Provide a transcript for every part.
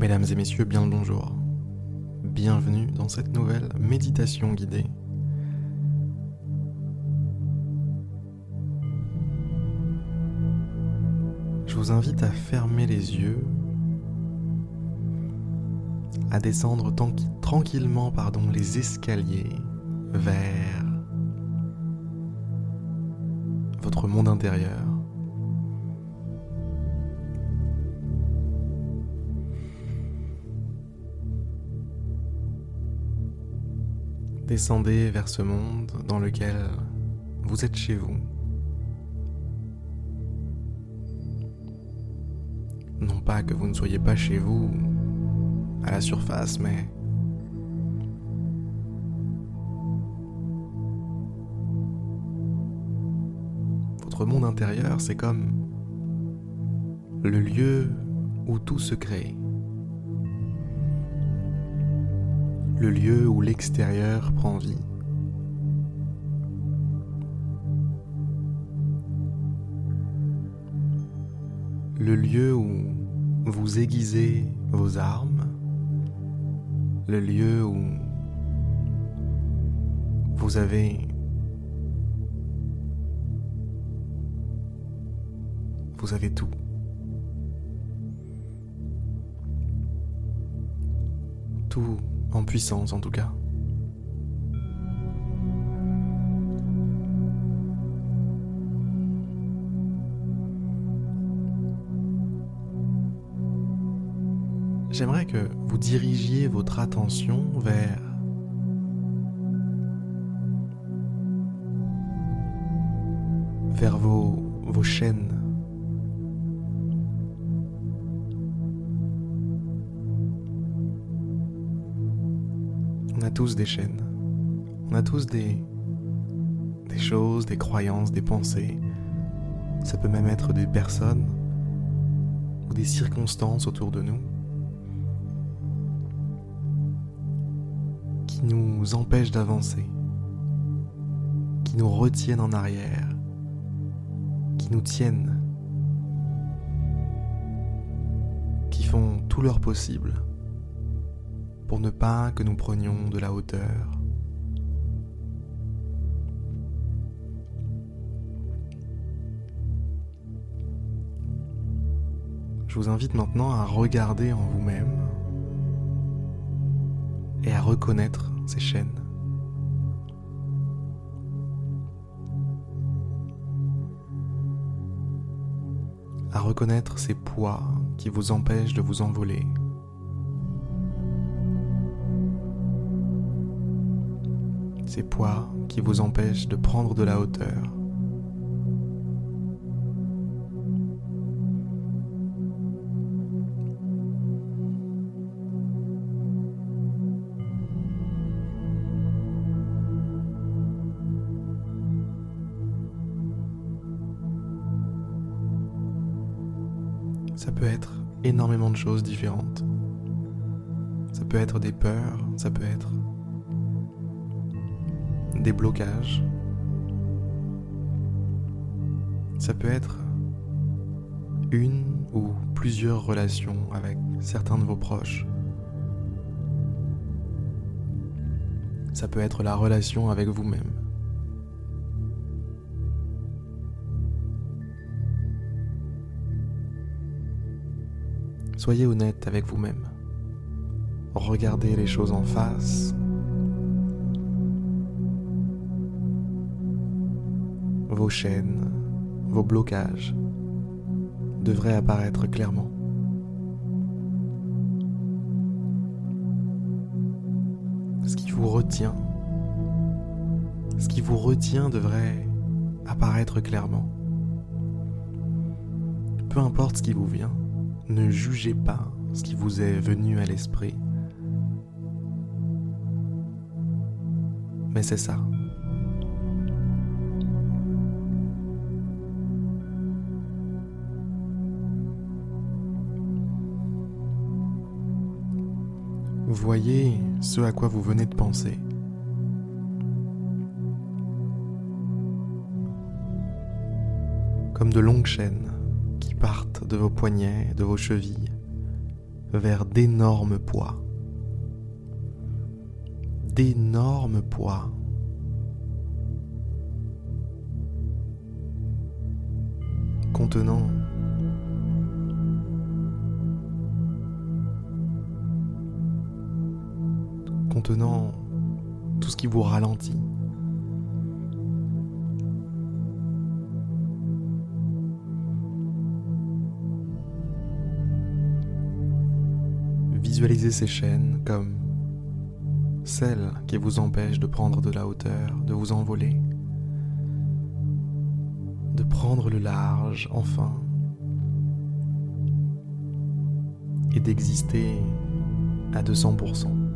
Mesdames et messieurs, bien le bonjour. Bienvenue dans cette nouvelle méditation guidée. Je vous invite à fermer les yeux, à descendre tranquillement pardon, les escaliers vers votre monde intérieur. Descendez vers ce monde dans lequel vous êtes chez vous. Non pas que vous ne soyez pas chez vous à la surface, mais votre monde intérieur, c'est comme le lieu où tout se crée. Le lieu où l'extérieur prend vie. Le lieu où vous aiguisez vos armes, le lieu où vous avez vous avez tout. Tout en puissance en tout cas. J'aimerais que vous dirigiez votre attention vers vos, vos chaînes On a tous des chaînes. On a tous des, choses, des croyances, des pensées. Ça peut même être des personnes ou des circonstances autour de nous qui nous empêchent d'avancer, qui nous retiennent en arrière, qui nous tiennent, qui font tout leur possible pour ne pas que nous prenions de la hauteur. Je vous invite maintenant à regarder en vous-même et à reconnaître ces chaînes. À reconnaître ces poids qui vous empêchent de vous envoler. Poids qui vous empêchent de prendre de la hauteur. Ça peut être énormément de choses différentes. Ça peut être des peurs, ça peut être des blocages. Ça peut être une ou plusieurs relations avec certains de vos proches. Ça peut être la relation avec vous-même. Soyez honnête avec vous-même. Regardez les choses en face vos chaînes, vos blocages devraient apparaître clairement. Ce qui vous retient, ce qui vous retient devrait apparaître clairement. Peu importe ce qui vous vient, ne jugez pas ce qui vous est venu à l'esprit. Mais c'est ça, Voyez ce à quoi vous venez de penser. Comme de longues chaînes qui partent de vos poignets, de vos chevilles, vers d'énormes poids. D'énormes poids. Contenant contenant tout ce qui vous ralentit. Visualisez ces chaînes comme celles qui vous empêchent de prendre de la hauteur, de vous envoler, de prendre le large enfin, et d'exister à 200%.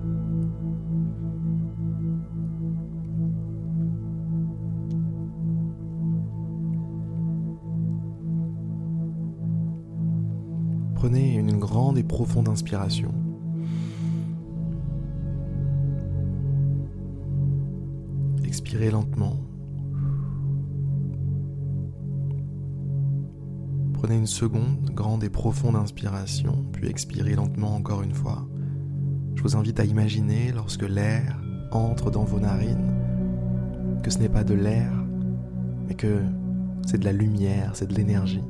Prenez une grande et profonde inspiration. Expirez lentement. Prenez une seconde, grande et profonde inspiration, puis expirez lentement encore une fois. Je vous invite à imaginer lorsque l'air entre dans vos narines, que ce n'est pas de l'air, mais que c'est de la lumière, c'est de l'énergie.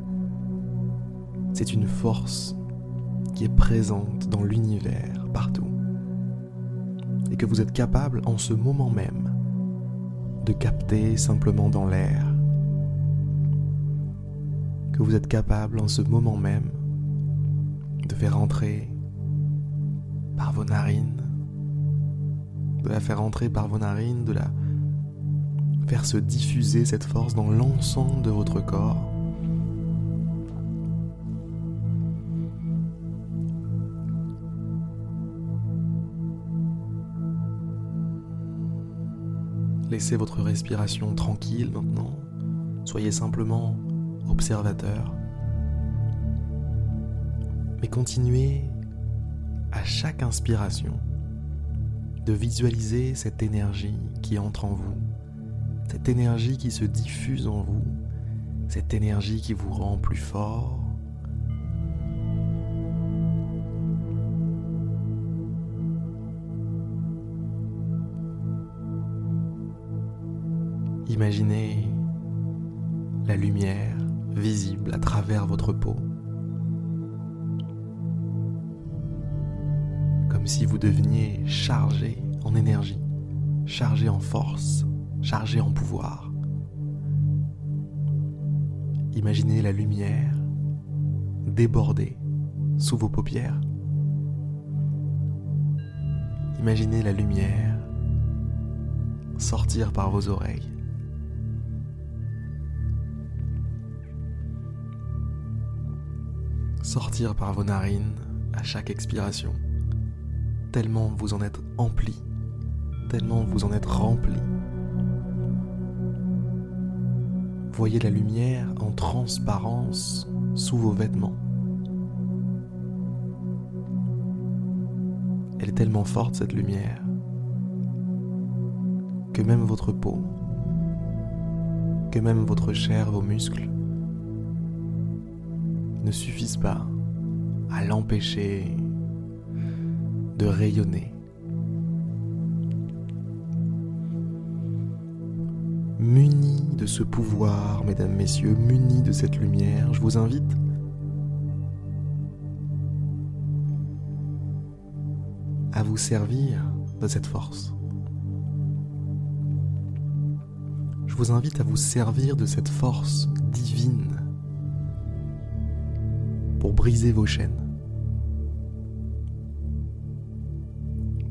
C'est une force qui est présente dans l'univers partout. Et que vous êtes capable en ce moment même de capter simplement dans l'air. Que vous êtes capable en ce moment même de faire entrer par vos narines, de la faire entrer par vos narines, de la faire se diffuser cette force dans l'ensemble de votre corps Laissez votre respiration tranquille maintenant. Soyez simplement observateur. Mais continuez à chaque inspiration de visualiser cette énergie qui entre en vous, cette énergie qui se diffuse en vous, cette énergie qui vous rend plus fort, Imaginez la lumière visible à travers votre peau, comme si vous deveniez chargé en énergie, chargé en force, chargé en pouvoir. Imaginez la lumière déborder sous vos paupières. Imaginez la lumière sortir par vos oreilles. Par vos narines à chaque expiration, tellement vous en êtes empli, tellement vous en êtes rempli. Voyez la lumière en transparence sous vos vêtements. Elle est tellement forte cette lumière que même votre peau, que même votre chair, vos muscles ne suffisent pas à l'empêcher de rayonner. Muni de ce pouvoir, mesdames, messieurs, muni de cette lumière, je vous invite à vous servir de cette force. Je vous invite à vous servir de cette force divine pour briser vos chaînes.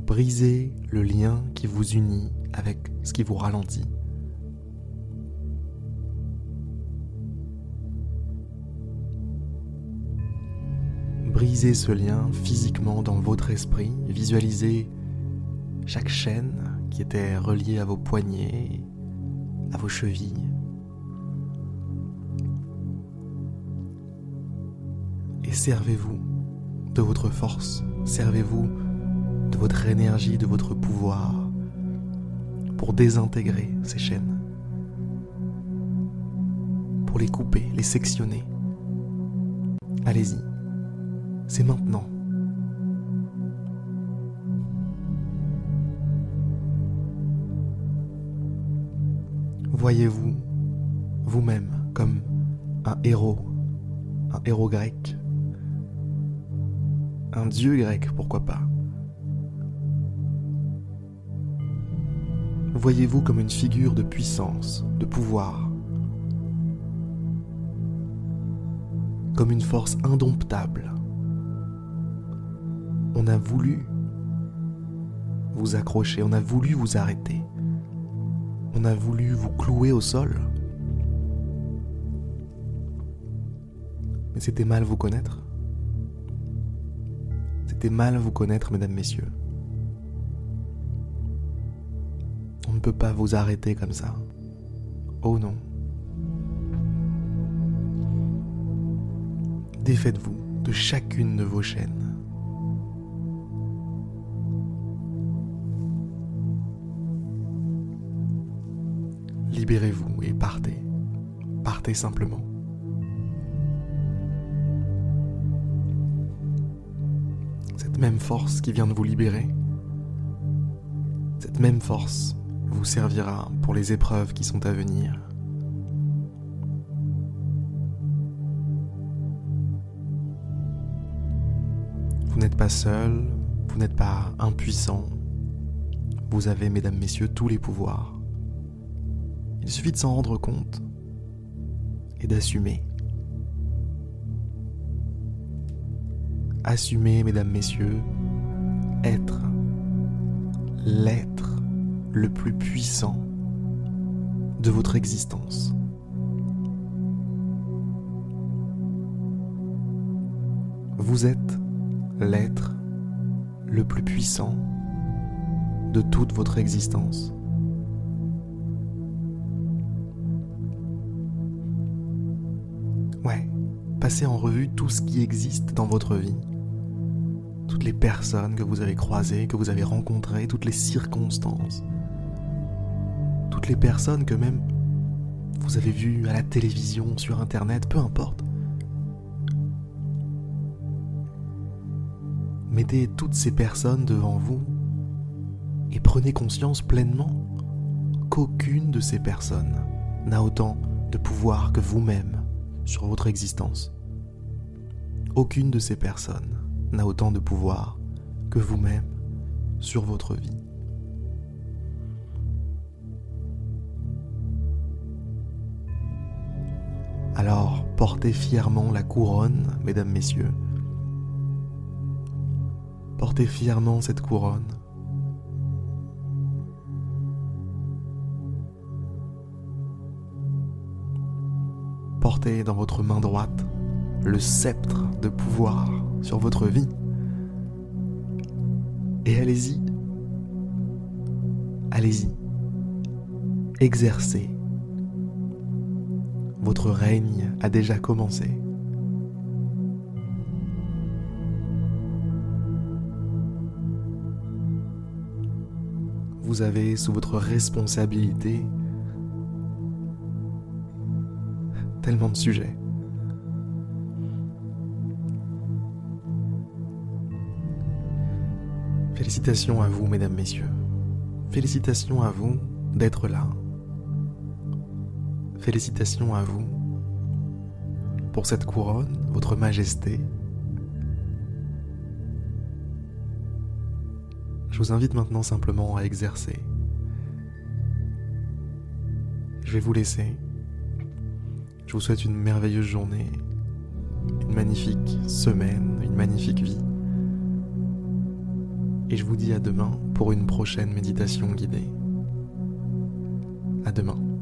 Briser le lien qui vous unit avec ce qui vous ralentit. Brisez ce lien physiquement dans votre esprit, visualisez chaque chaîne qui était reliée à vos poignets, à vos chevilles, et servez-vous de votre force, servez-vous de votre énergie, de votre pouvoir pour désintégrer ces chaînes, pour les couper, les sectionner. Allez-y, c'est maintenant. Voyez-vous vous-même comme un héros, un héros grec un dieu grec, pourquoi pas. Voyez-vous comme une figure de puissance, de pouvoir, comme une force indomptable. On a voulu vous accrocher, on a voulu vous arrêter, on a voulu vous clouer au sol. Mais c'était mal vous connaître. Mal vous connaître, mesdames, messieurs. On ne peut pas vous arrêter comme ça. Oh non. Défaites-vous de chacune de vos chaînes. Libérez-vous et partez. Partez simplement. Cette même force qui vient de vous libérer, cette même force vous servira pour les épreuves qui sont à venir. Vous n'êtes pas seul, vous n'êtes pas impuissant. Vous avez, mesdames, messieurs, tous les pouvoirs. Il suffit de s'en rendre compte et d'assumer. Assumer, mesdames, messieurs, être l'être le plus puissant de votre existence. Vous êtes l'être le plus puissant de toute votre existence. Ouais, passez en revue tout ce qui existe dans votre vie. Toutes les personnes que vous avez croisées, que vous avez rencontrées, toutes les circonstances. Toutes les personnes que même vous avez vues à la télévision, sur Internet, peu importe. Mettez toutes ces personnes devant vous et prenez conscience pleinement qu'aucune de ces personnes n'a autant de pouvoir que vous-même sur votre existence. Aucune de ces personnes n'a autant de pouvoir que vous-même sur votre vie. Alors portez fièrement la couronne, mesdames, messieurs, Portez fièrement cette couronne. Portez dans votre main droite le sceptre de pouvoir sur votre vie. Et allez-y. Allez-y. Exercez. Votre règne a déjà commencé. vous avez sous votre responsabilité tellement de sujets. Félicitations à vous, mesdames, messieurs. Félicitations à vous d'être là. Félicitations à vous pour cette couronne, votre majesté, Je vous invite maintenant simplement à exercer. Je vais vous laisser. Je vous souhaite une merveilleuse journée, une magnifique semaine, une magnifique vie. Et je vous dis à demain pour une prochaine méditation guidée. À demain.